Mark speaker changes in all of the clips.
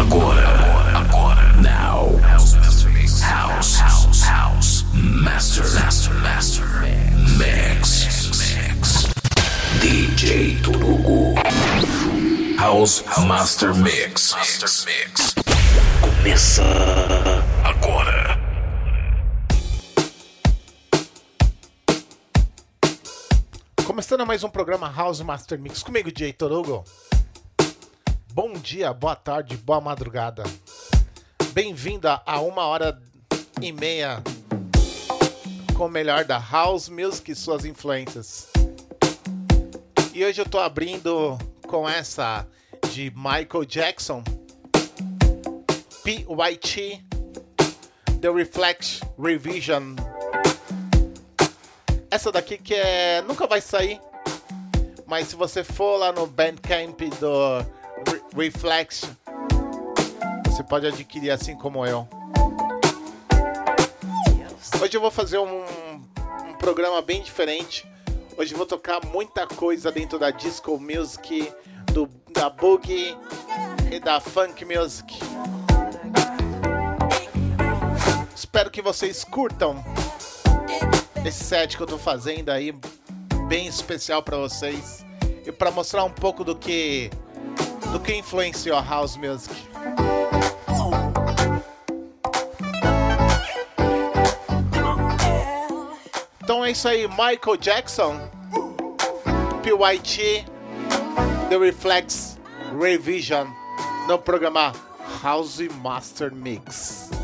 Speaker 1: Agora, agora. Now. House, house, house, house. Master, master, master. Mix, mix. DJ Turugo. House Master Mix. Master Mix. Começa agora.
Speaker 2: Começando mais um programa House Master Mix comigo, DJ Torugo. Bom dia, boa tarde, boa madrugada. Bem-vinda a uma hora e meia com o melhor da House Music e suas influências. E hoje eu tô abrindo com essa de Michael Jackson, PYT, The Reflex Revision essa daqui que é nunca vai sair, mas se você for lá no Bandcamp do Re Reflex, você pode adquirir assim como eu. Hoje eu vou fazer um, um programa bem diferente. Hoje eu vou tocar muita coisa dentro da disco music, do, da boogie e da funk music. Espero que vocês curtam esse set que eu tô fazendo aí bem especial para vocês e para mostrar um pouco do que do que influenciou a house music. Então é isso aí, Michael Jackson, PYT, The Reflex Revision no programa House Master Mix.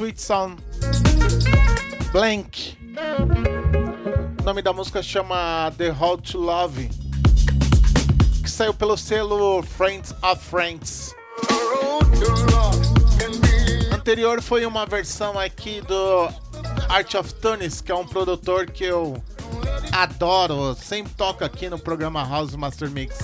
Speaker 2: Sweet Sound Blank. O nome da música chama The Road to Love, que saiu pelo selo Friends of Friends. Anterior foi uma versão aqui do Art of Tunis, que é um produtor que eu
Speaker 3: Adoro, sempre toca aqui no programa House Master Mix.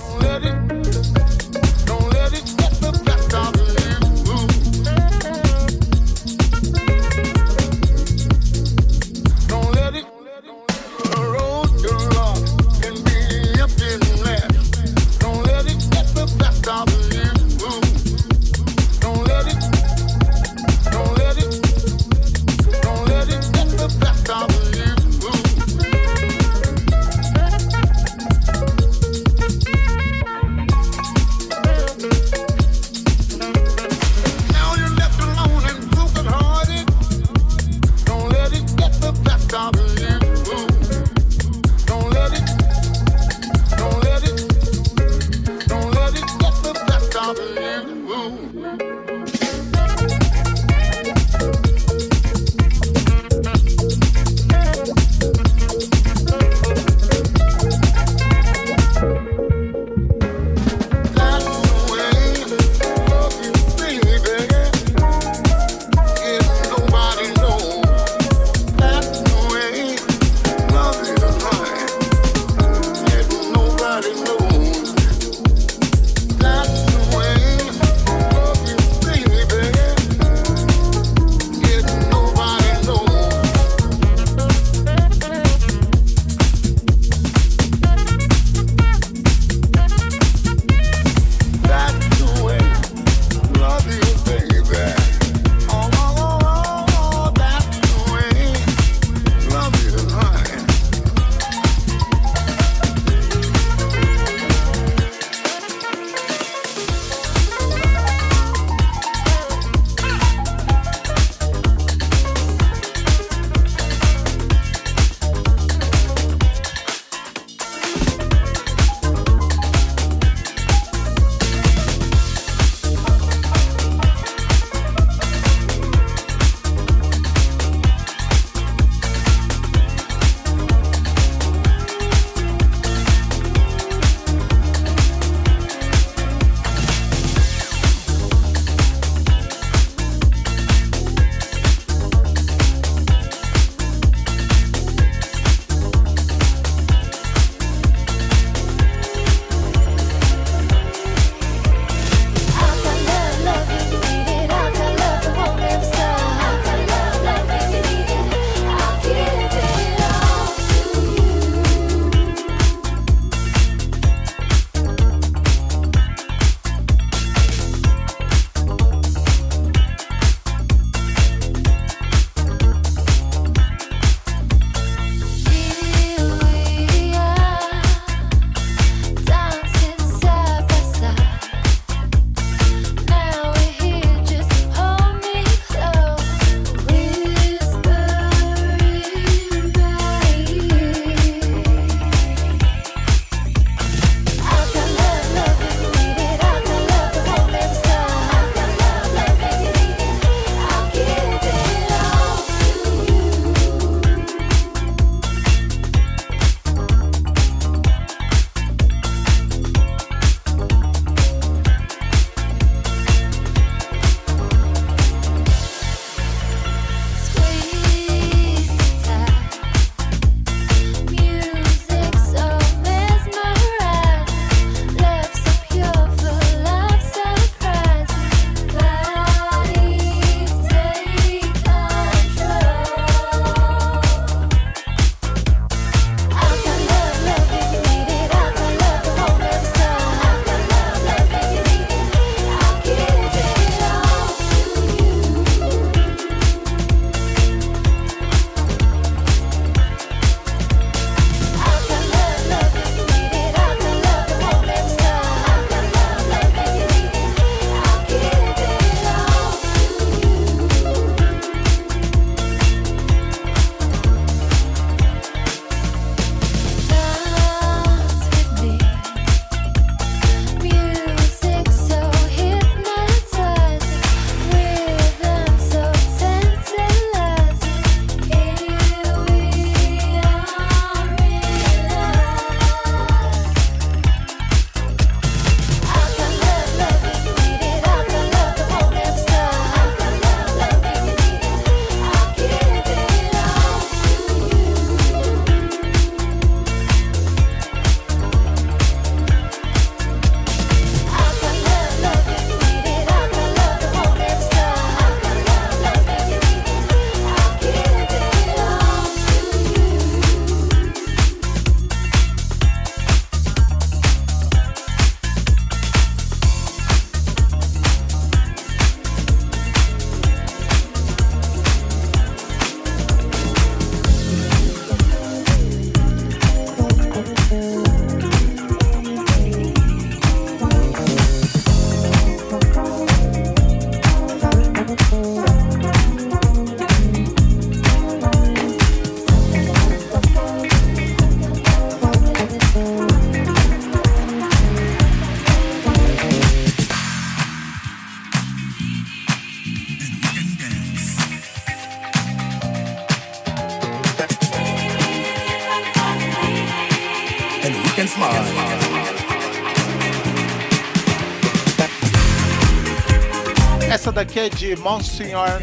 Speaker 2: Essa daqui é de Monsignor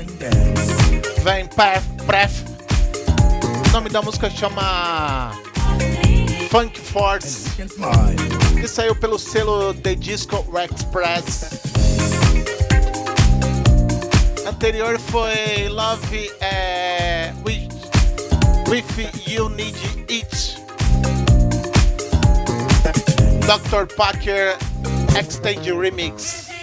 Speaker 2: Van Pref. O nome da música chama Funk Force. Que saiu pelo selo The Disco Express. Anterior foi Love é, with, with You Need It. Dr. Parker Extend Remix.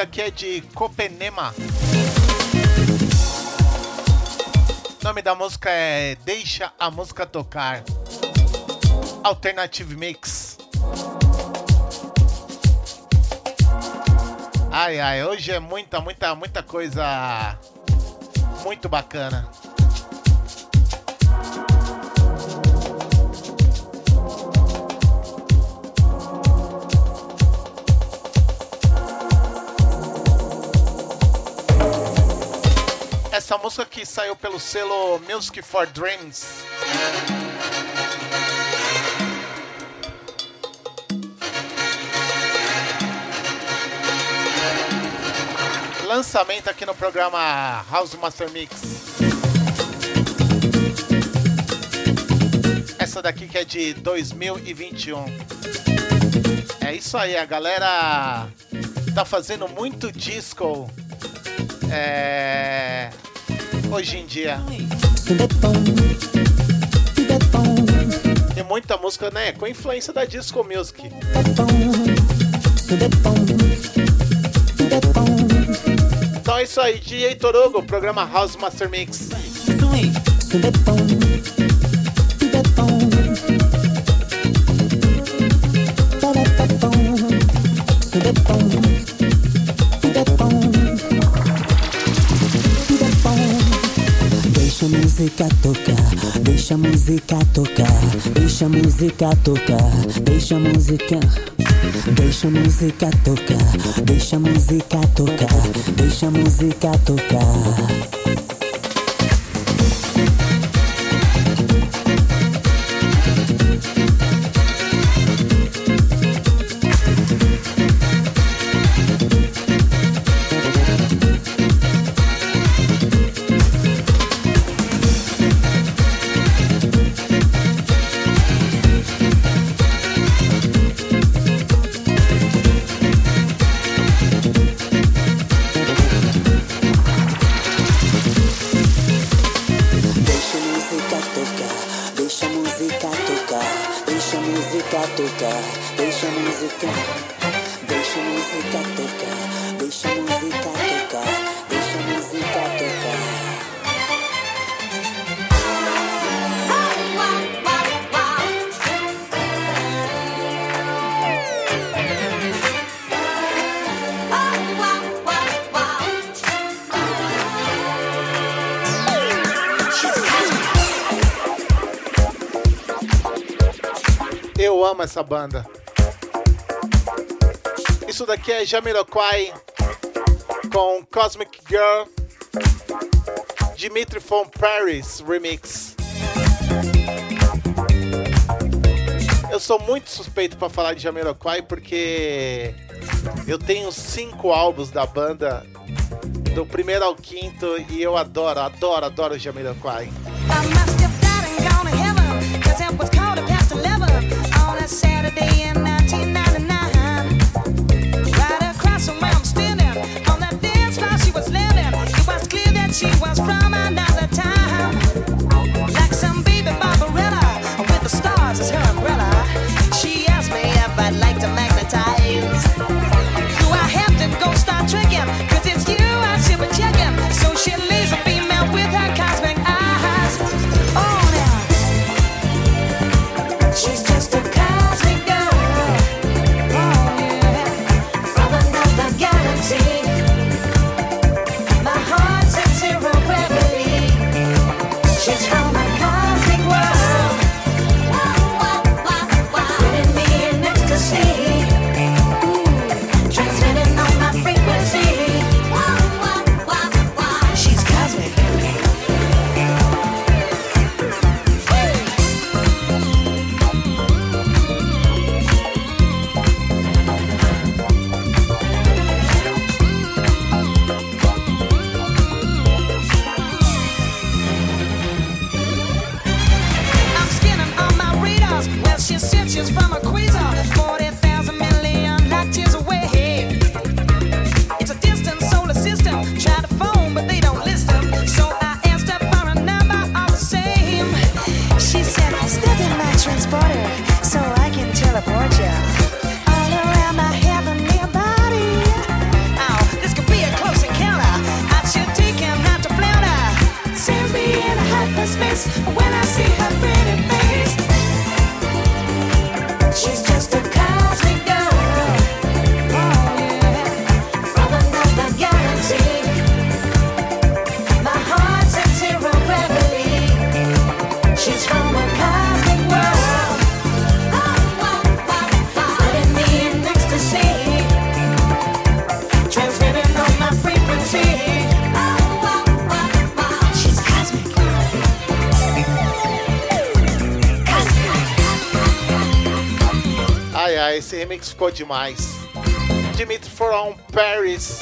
Speaker 2: Música aqui é de Copenema. O nome da música é Deixa a Música Tocar. Alternative Mix. Ai, ai, hoje é muita, muita, muita coisa muito bacana. Essa música que saiu pelo selo Music for Dreams. lançamento aqui no programa House Master Mix. Essa daqui que é de 2021. É isso aí, a galera tá fazendo muito disco é, hoje em dia. Tem muita música, né? Com influência da disco music. Então é isso aí, DJ Torugo, programa House Master Mix.
Speaker 4: Música tocar, deixa a música tocar, deixa a música tocar, deixa a música. Deixa a música tocar, deixa a música tocar, deixa a música tocar.
Speaker 2: Essa banda. Isso daqui é Jamiroquai com Cosmic Girl, Dimitri from Paris Remix. Eu sou muito suspeito para falar de Jamiroquai porque eu tenho cinco álbuns da banda, do primeiro ao quinto, e eu adoro, adoro, adoro Jamiroquai. Saturday remix ficou demais. Dimitri From Paris.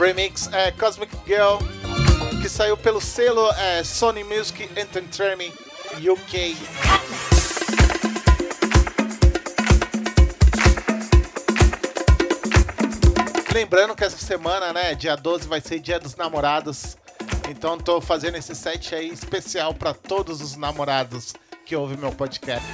Speaker 2: Remix é Cosmic Girl, que saiu pelo selo é, Sony Music Entertainment UK. Lembrando que essa semana, né, dia 12 vai ser dia dos namorados. Então tô fazendo esse set aí especial para todos os namorados que ouvem meu podcast.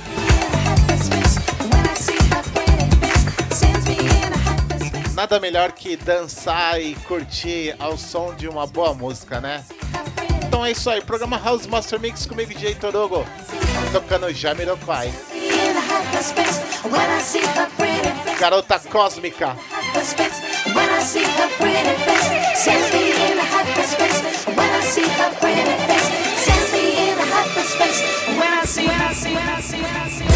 Speaker 2: Nada melhor que dançar e curtir ao som de uma boa música, né? Então é isso aí, programa House Master Mix comigo, DJ Torugo, tocando Jamiroquai. Garota Cósmica.
Speaker 5: When I see, when I see, when I see.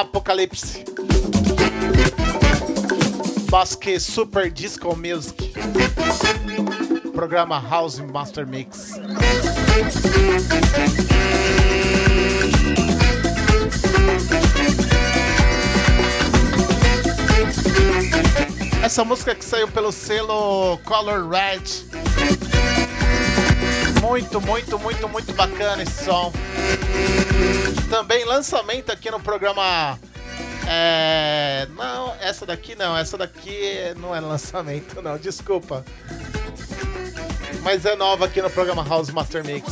Speaker 2: Apocalipse. Basque Super Disco Music. Programa House Master Mix. Essa música que saiu pelo selo Color Red. Muito, muito, muito, muito bacana esse som. Também lançamento aqui no programa. É... Não, essa daqui não. Essa daqui não é lançamento, não. Desculpa. Mas é nova aqui no programa House Master Mix.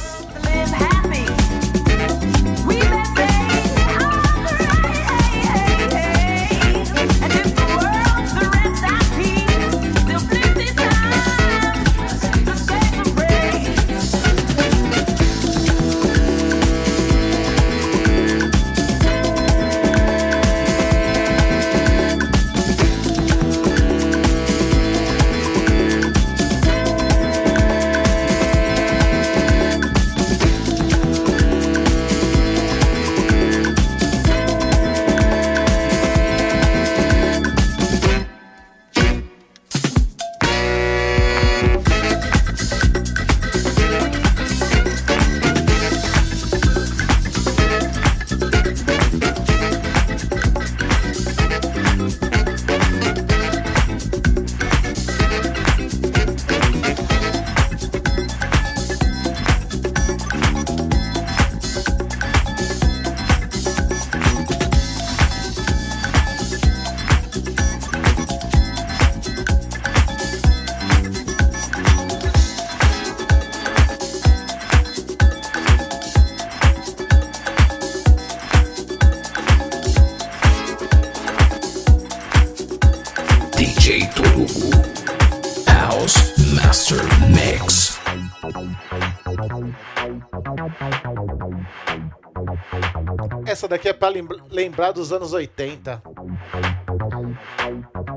Speaker 2: Essa daqui é lembra- lembrar dos anos 80.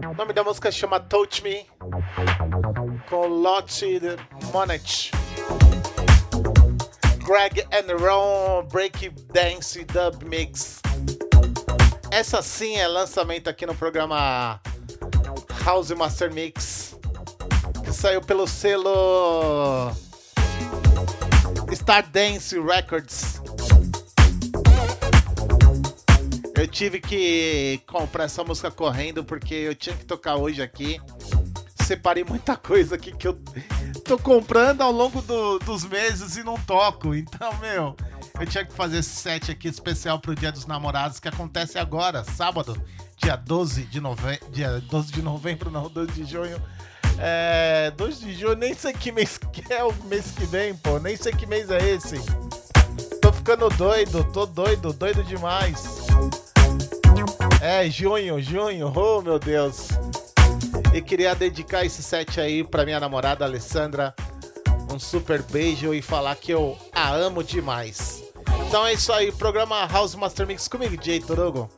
Speaker 2: O nome da música chama Touch Me com Lottie Monet. Greg and Ron Break Dance Dub Mix. Essa sim é lançamento aqui no programa House Master Mix. Que saiu pelo selo Stardance Records. Eu tive que comprar essa música correndo porque eu tinha que tocar hoje aqui. Separei muita coisa aqui que eu tô comprando ao longo do- dos meses e não toco. Então, meu, eu tinha que fazer esse set aqui especial pro Dia dos Namorados que acontece agora, sábado, dia 12 de novembro. Dia 12 de novembro, não, 12 de junho. É. 12 de junho, nem sei que mês que é o mês que vem, pô. Nem sei que mês é esse. Tô ficando doido, tô doido, doido demais. É, junho, junho, oh meu Deus. E queria dedicar esse set aí pra minha namorada Alessandra. Um super beijo e falar que eu a amo demais. Então é isso aí, programa House Master Mix comigo, Jay Torogo.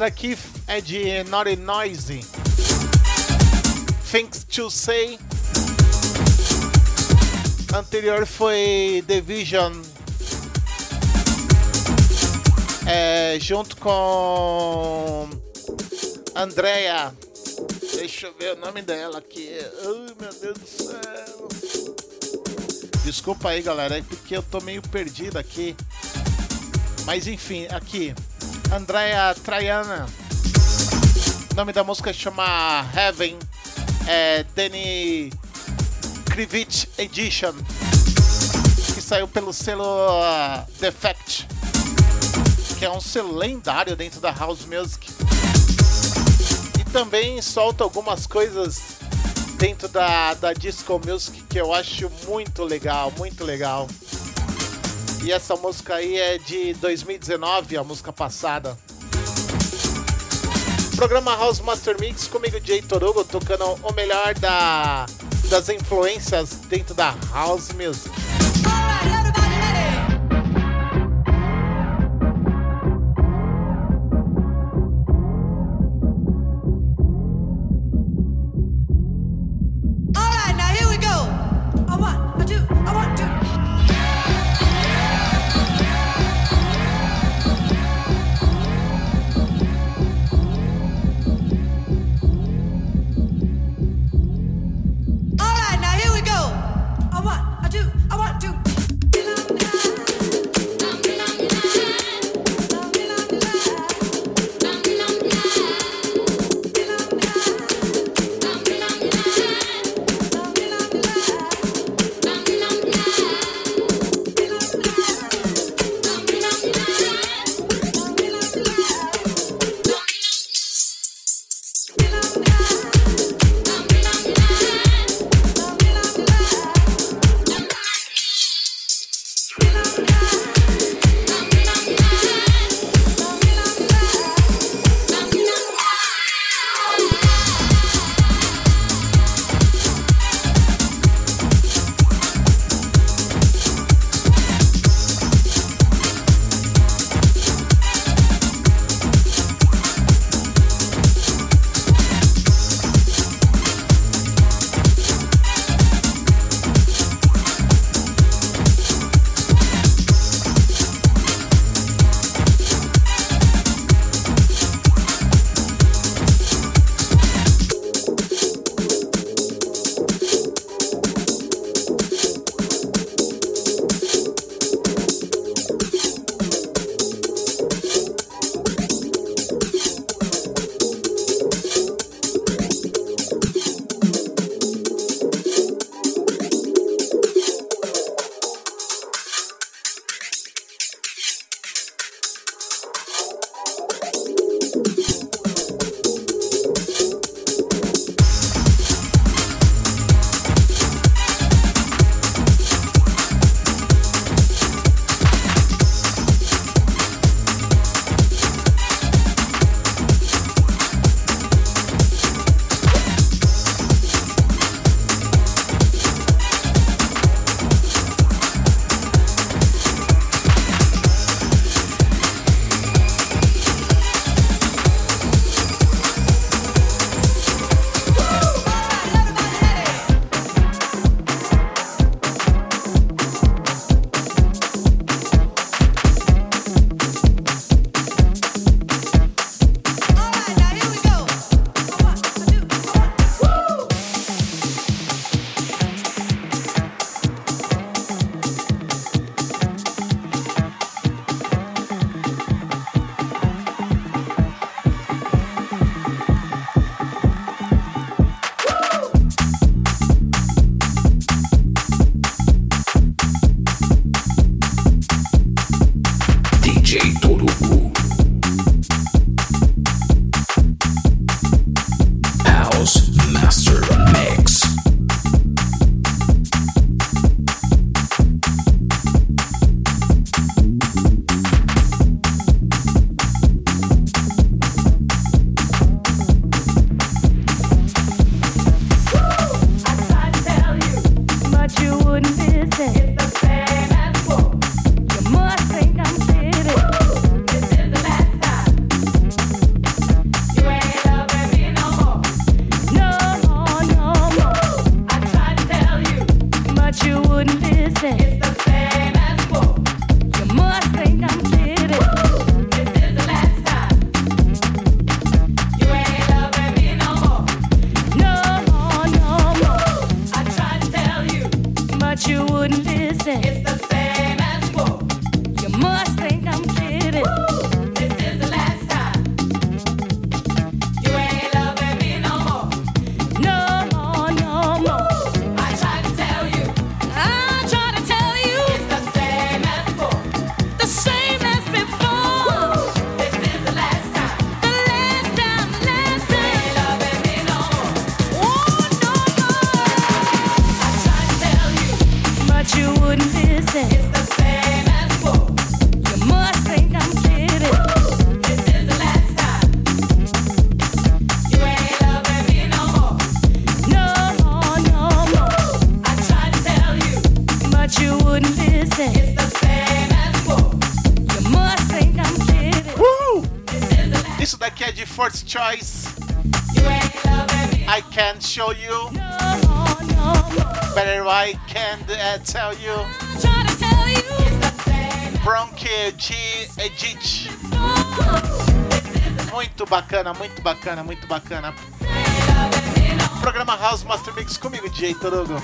Speaker 2: Daqui é de Naughty Noise. Things to Say. Anterior foi The Vision. É, junto com Andrea. Deixa eu ver o nome dela aqui. Ai meu Deus do céu. Desculpa aí, galera, é porque eu tô meio perdido aqui. Mas enfim, aqui. Andrea Traiana. O nome da música chama Heaven. É Danny Krivich Edition. Que saiu pelo selo uh, Defect. Que é um selo lendário dentro da House Music. E também solta algumas coisas dentro da, da Disco Music que eu acho muito legal, muito legal. E essa música aí é de 2019, a música passada. Programa House Master Mix comigo, Jay Torugo, tocando o melhor da, das influências dentro da House Music.
Speaker 6: Tell you. Bronque de Edith. Muito bacana, muito bacana, muito bacana. Programa House Master Mix comigo, DJ Torugo.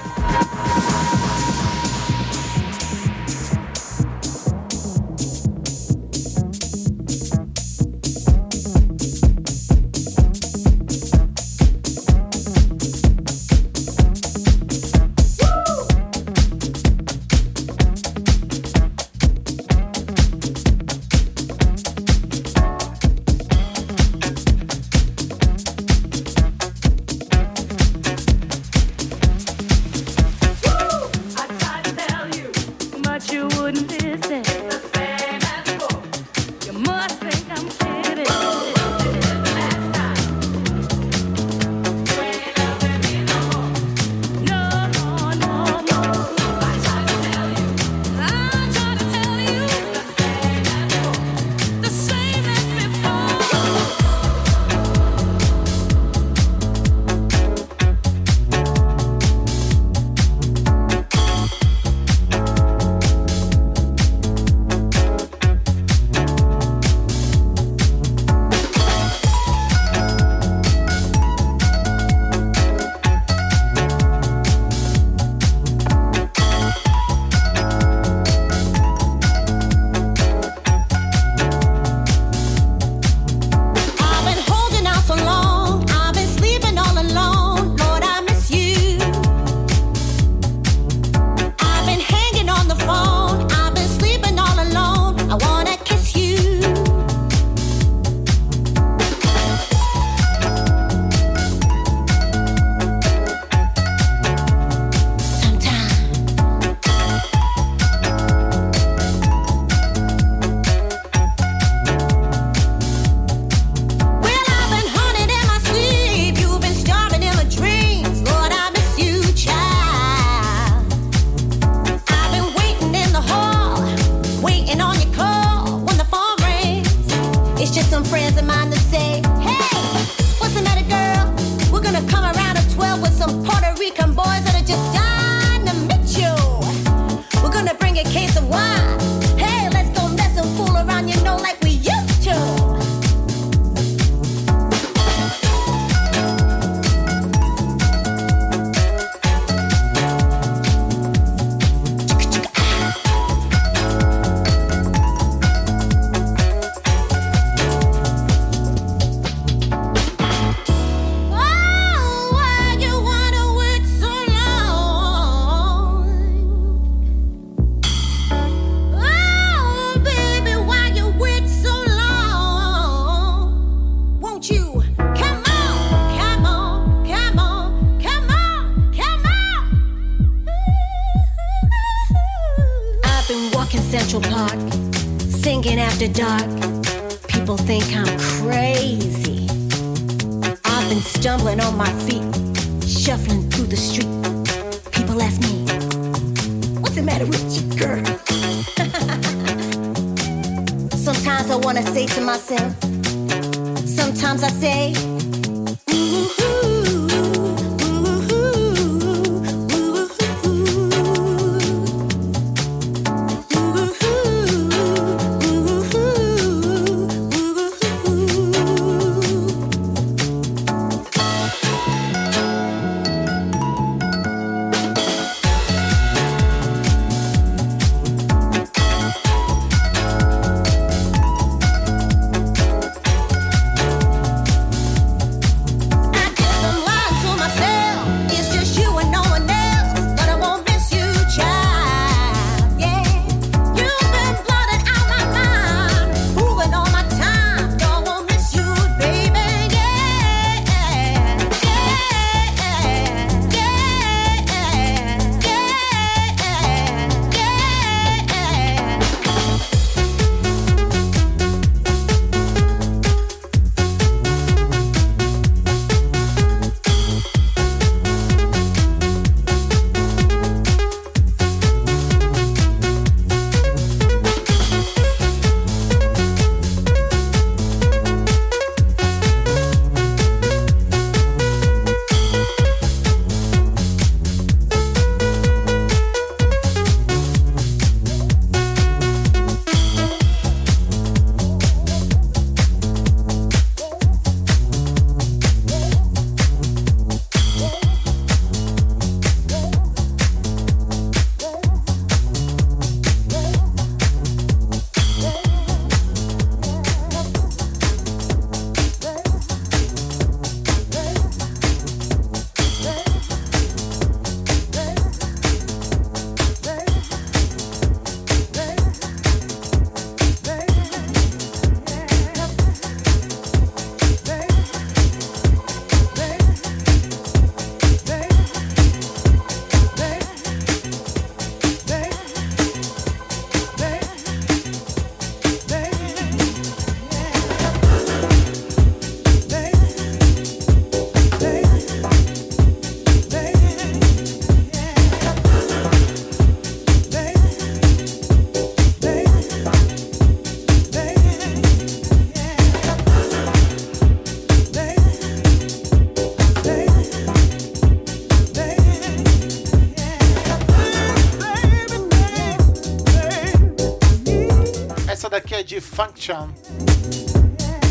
Speaker 2: G Function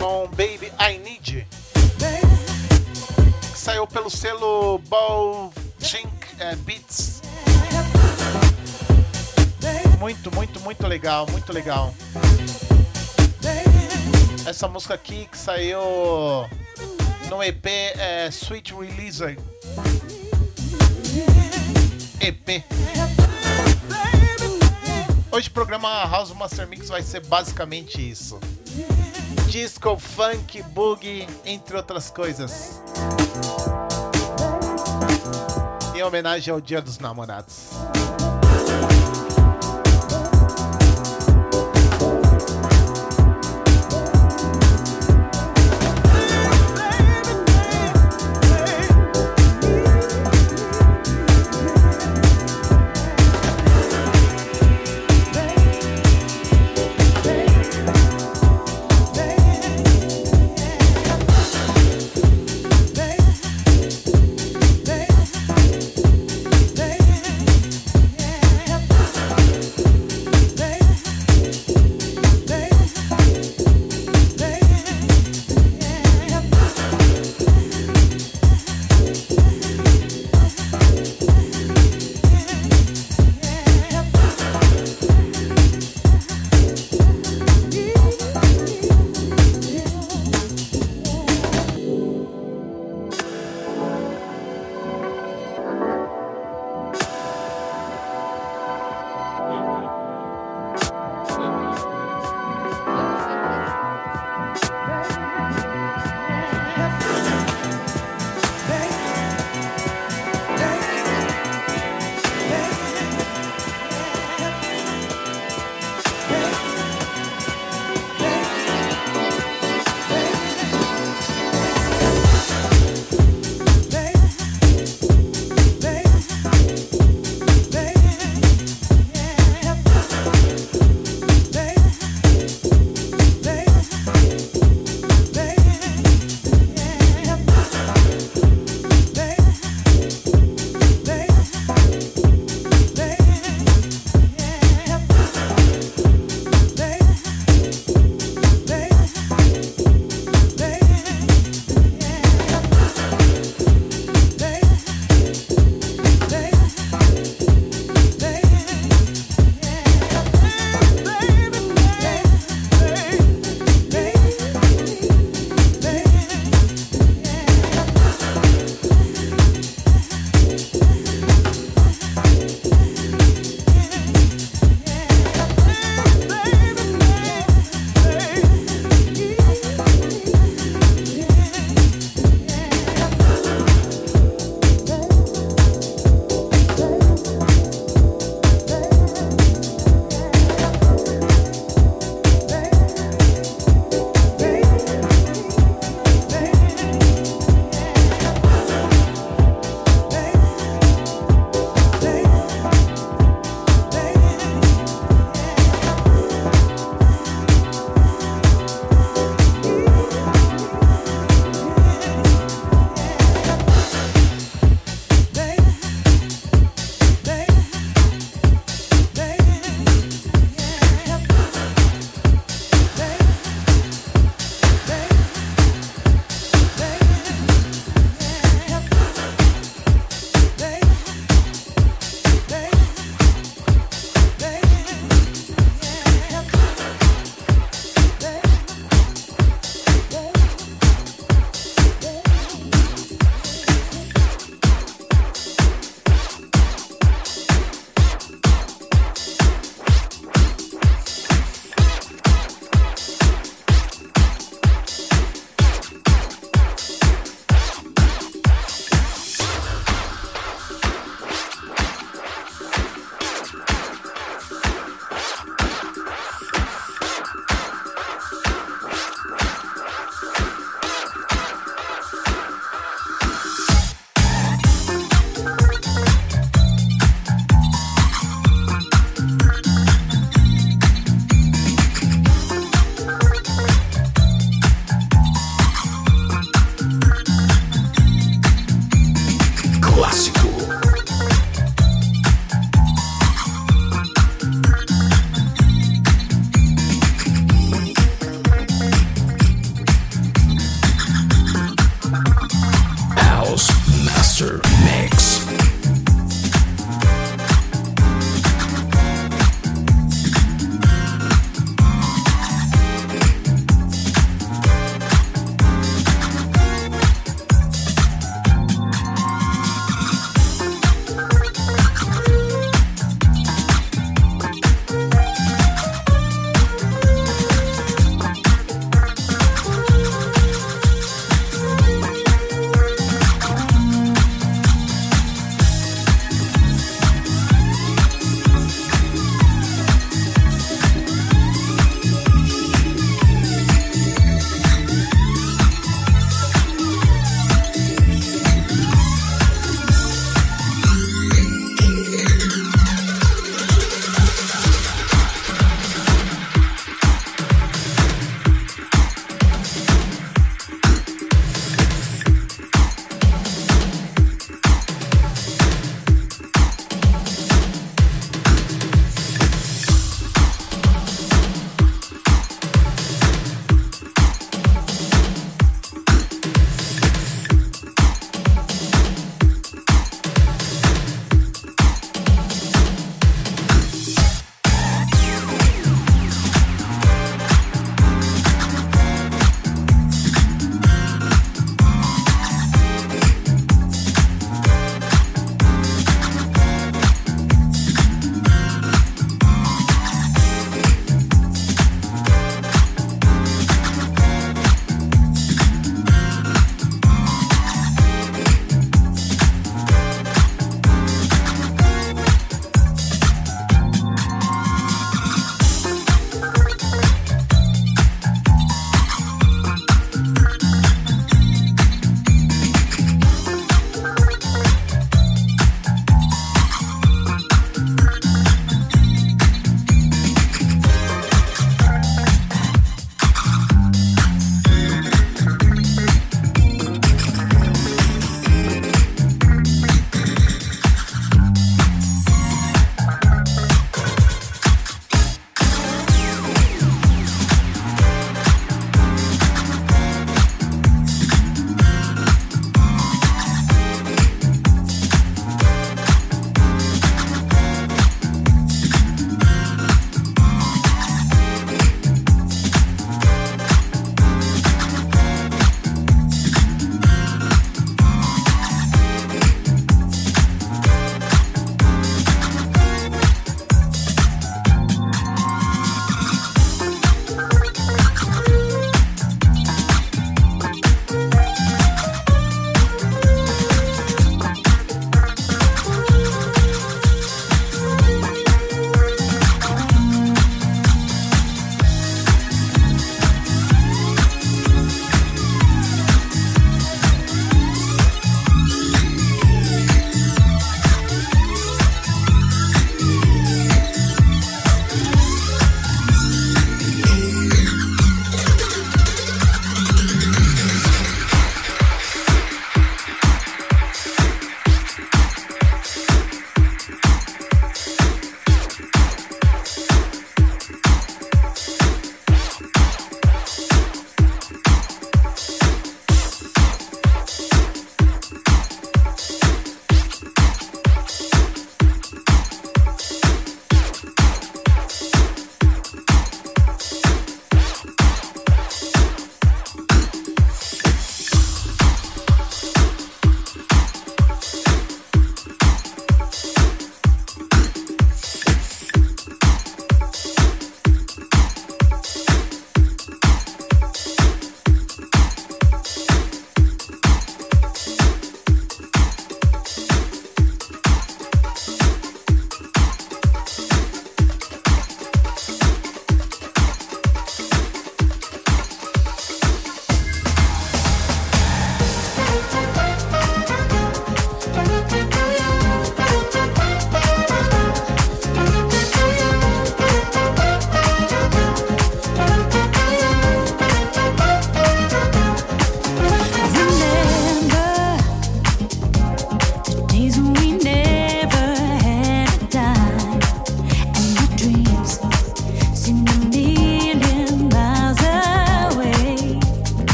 Speaker 2: com Baby I Need que saiu pelo selo Ball Chink é, Beats. Muito, muito, muito legal, muito legal. Essa música aqui que saiu no EP é Sweet Releaser. Programa House Master Mix vai ser basicamente isso. Disco, funk, boogie, entre outras coisas. Em homenagem ao Dia dos Namorados.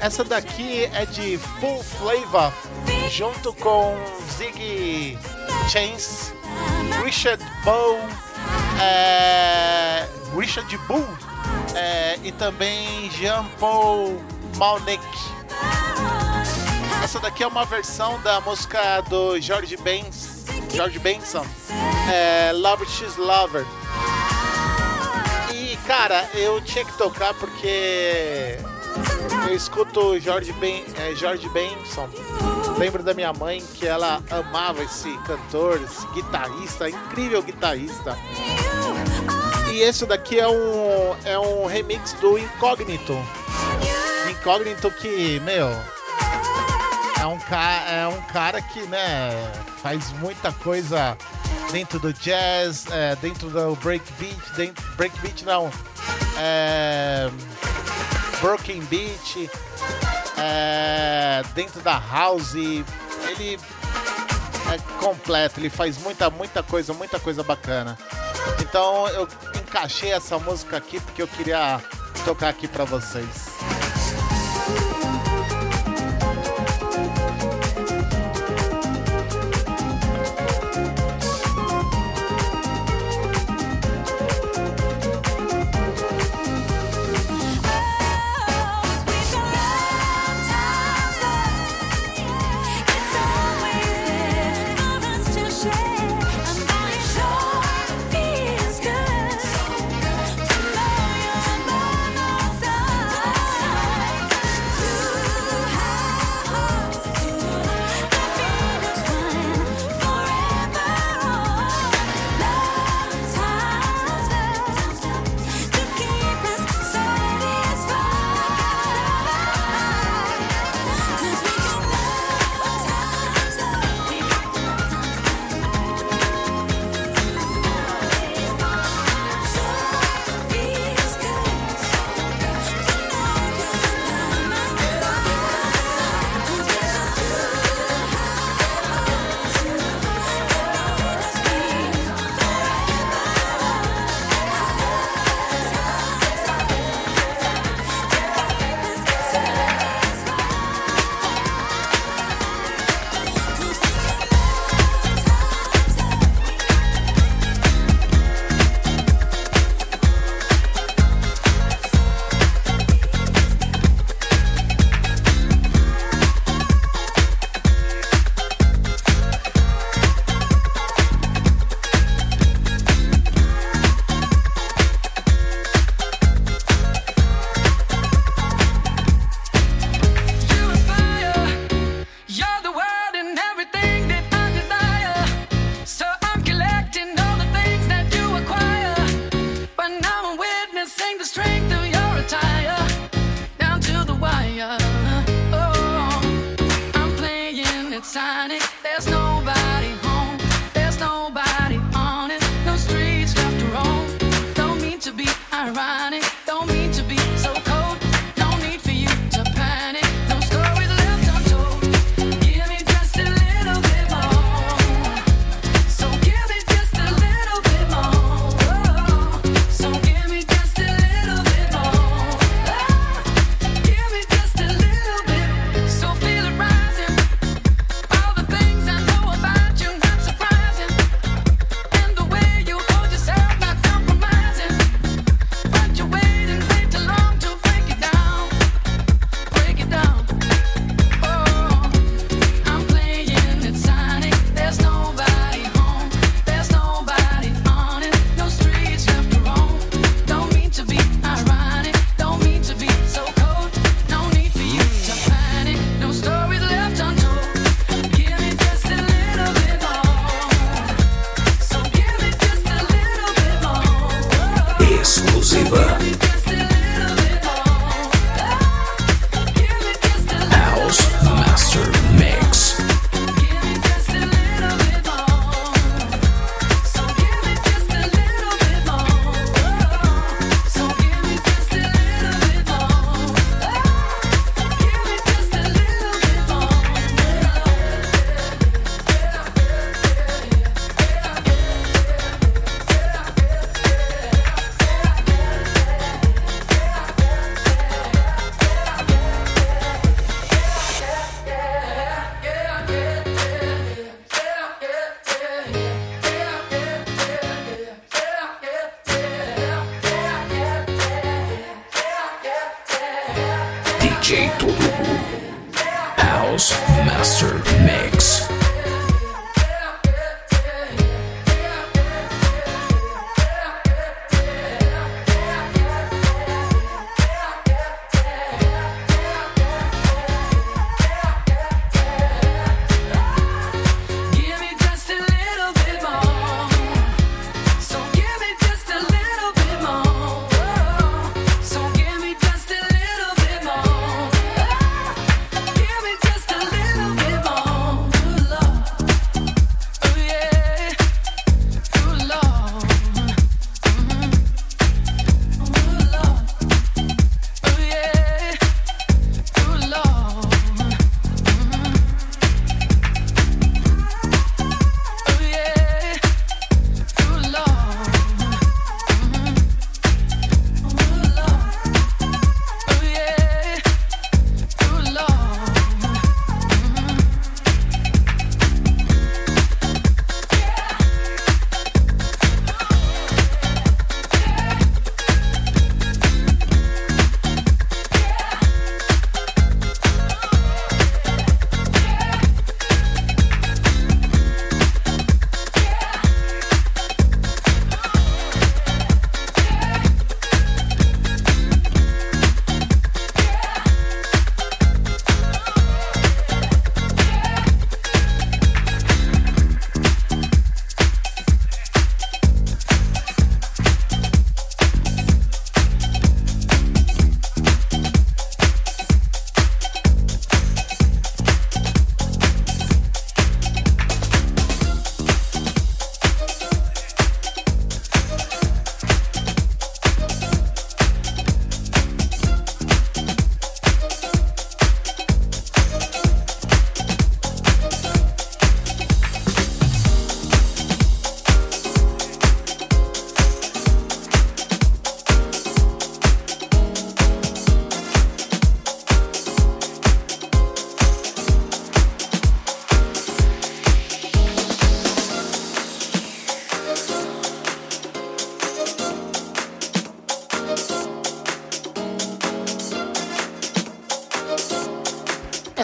Speaker 7: Essa daqui é de Full Flavor, junto com Ziggy Chance, Richard Bow, é, Richard Bull é, e também Jean-Paul Malnick. Essa daqui é uma versão da música do George Benz, George Benson, é, Love She's Lover. E cara, eu tinha que tocar porque eu escuto George, ben, é, George Benson. Lembro da minha mãe que ela amava esse cantor, esse guitarrista, incrível guitarrista. E esse daqui é um, é um remix do Incógnito. Incógnito que, meu, é um, ca é um cara que, né, faz muita coisa dentro do jazz, é, dentro do breakbeat, dentro, breakbeat não, é, broken beat, é, dentro da house, ele é completo, ele faz muita, muita coisa, muita coisa bacana. Então eu encaixei essa música aqui porque eu queria tocar aqui para vocês.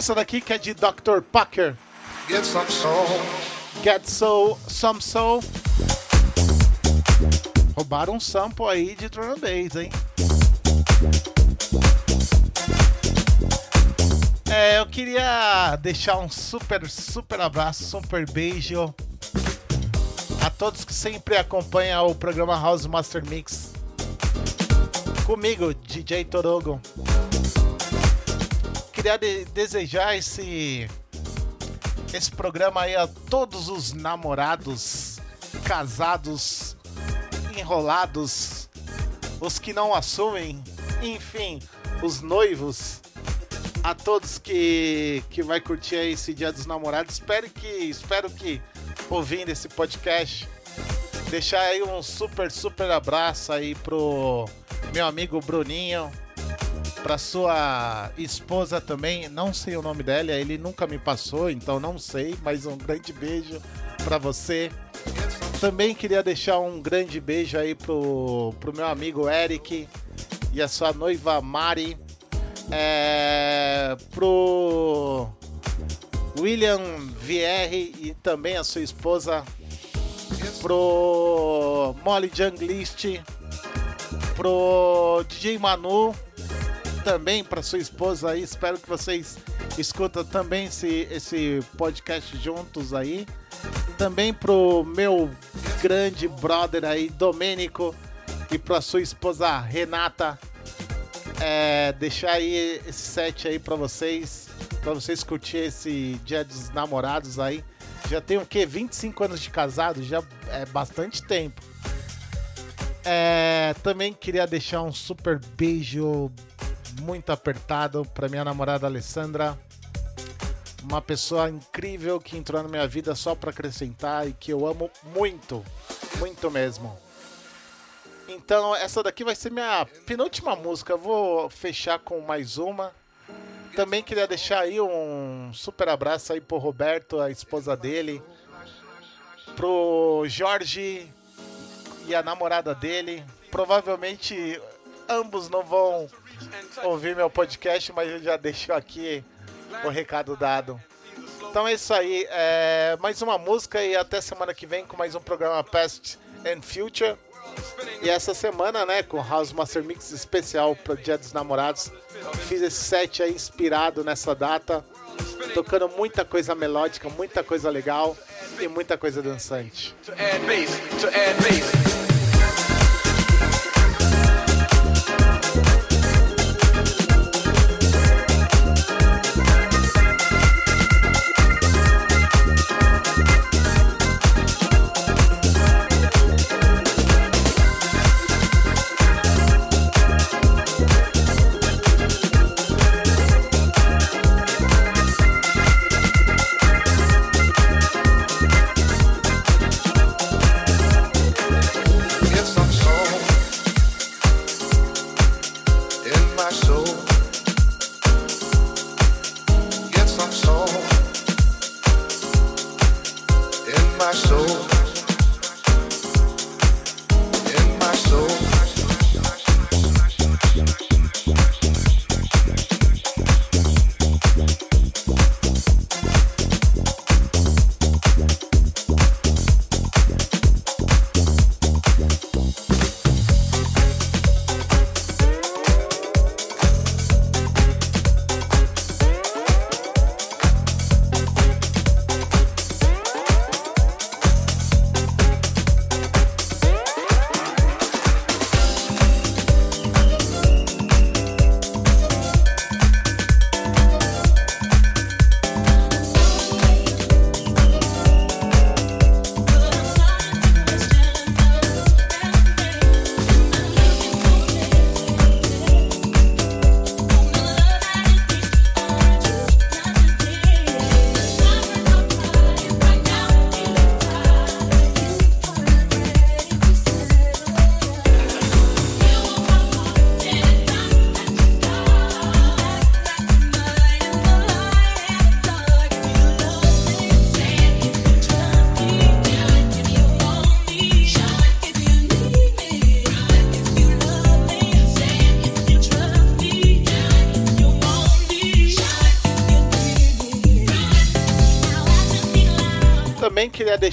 Speaker 2: Essa daqui que é de Dr. Pucker.
Speaker 8: Get some soul.
Speaker 2: Get So Some Soul. Roubaram um sample aí de drum and bass, hein? É, eu queria deixar um super, super abraço, super beijo a todos que sempre acompanham o programa House Master Mix. Comigo, DJ Torogo. Queria de- desejar esse esse programa aí a todos os namorados, casados, enrolados, os que não assumem, enfim, os noivos, a todos que que vai curtir esse Dia dos Namorados. Espero que espero que ouvindo esse podcast deixar aí um super super abraço aí pro meu amigo Bruninho, pra sua esposa também, não sei o nome dela, ele nunca me passou, então não sei, mas um grande beijo pra você. Também queria deixar um grande beijo aí pro, pro meu amigo Eric e a sua noiva Mari. É, pro William Vierre e também a sua esposa. Pro Molly Junglist. Pro DJ Manu também para sua esposa aí. Espero que vocês escutam também esse, esse podcast juntos aí. Também pro meu grande brother aí, Domênico, e pra sua esposa Renata. É, deixar aí esse set aí para vocês, para vocês curtir esse Dia dos Namorados aí. Já tem o quê? 25 anos de casado, já é bastante tempo. É, também queria deixar um super beijo muito apertado para minha namorada Alessandra. Uma pessoa incrível que entrou na minha vida só para acrescentar e que eu amo muito, muito mesmo. Então, essa daqui vai ser minha penúltima música. Eu vou fechar com mais uma. Também queria deixar aí um super abraço aí pro Roberto, a esposa dele, pro Jorge e a namorada dele. Provavelmente ambos não vão ouvir meu podcast, mas eu já deixo aqui o recado dado. Então é isso aí. É, mais uma música e até semana que vem com mais um programa Past and Future. E essa semana, né, com House Master Mix especial para Dia dos Namorados, fiz esse set aí inspirado nessa data, tocando muita coisa melódica, muita coisa legal e muita coisa dançante.
Speaker 8: to add bass, to add bass.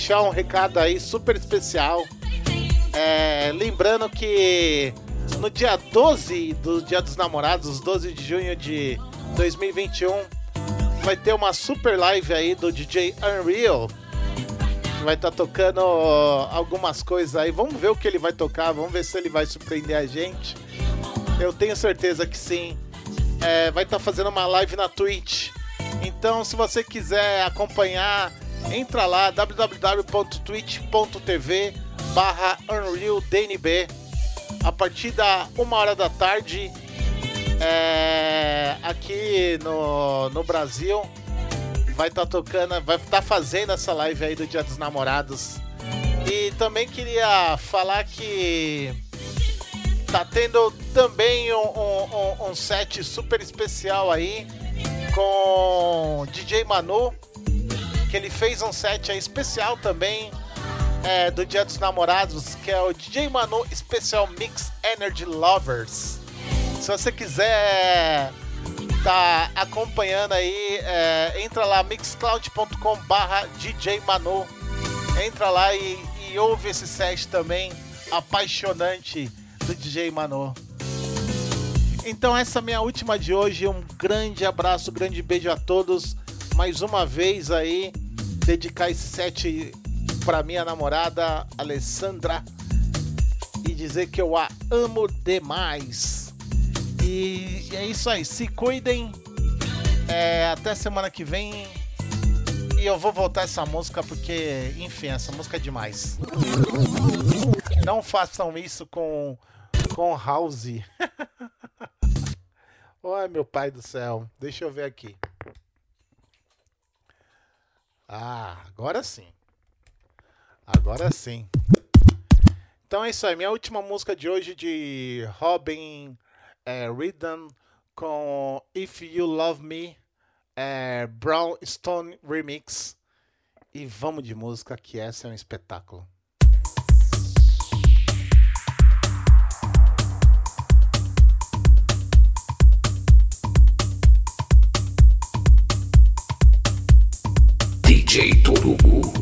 Speaker 2: Deixar um recado aí super especial. É, lembrando que no dia 12 do Dia dos Namorados, 12 de junho de 2021, vai ter uma super live aí do DJ Unreal. Que vai estar tocando algumas coisas aí. Vamos ver o que ele vai tocar, vamos ver se ele vai surpreender a gente. Eu tenho certeza que sim. É, vai estar fazendo uma live na Twitch. Então, se você quiser acompanhar, entra lá www.twitch.tv barra UnrealDNB a partir da uma hora da tarde é, aqui no, no Brasil vai estar tocando, vai estar fazendo essa live aí do Dia dos Namorados. E também queria falar que tá tendo também um, um- um- um set super especial aí com DJ Manu, que ele fez um set aí especial também é, do Dia dos Namorados, que é o DJ Manu Special Mix Energy Lovers. Se você quiser tá acompanhando aí, é, entra lá mixcloud.com barra DJ Manu. Entra lá e, e ouve esse set também apaixonante do DJ Manu. Então essa é a minha última de hoje. Um grande abraço, um grande beijo a todos. Mais uma vez aí, dedicar esse set para minha namorada Alessandra e dizer que eu a amo demais. E é isso aí, se cuidem. É, até semana que vem. E eu vou voltar essa música porque, enfim, essa música é demais. Não façam isso com com House. Ai, meu pai do céu. Deixa eu ver aqui. Ah, agora sim. Agora sim. Então é isso aí. Minha última música de hoje de Robin é, com If You Love Me, é, Brown Stone Remix. E vamos de música, que essa é um espetáculo.
Speaker 1: DJ Torugo.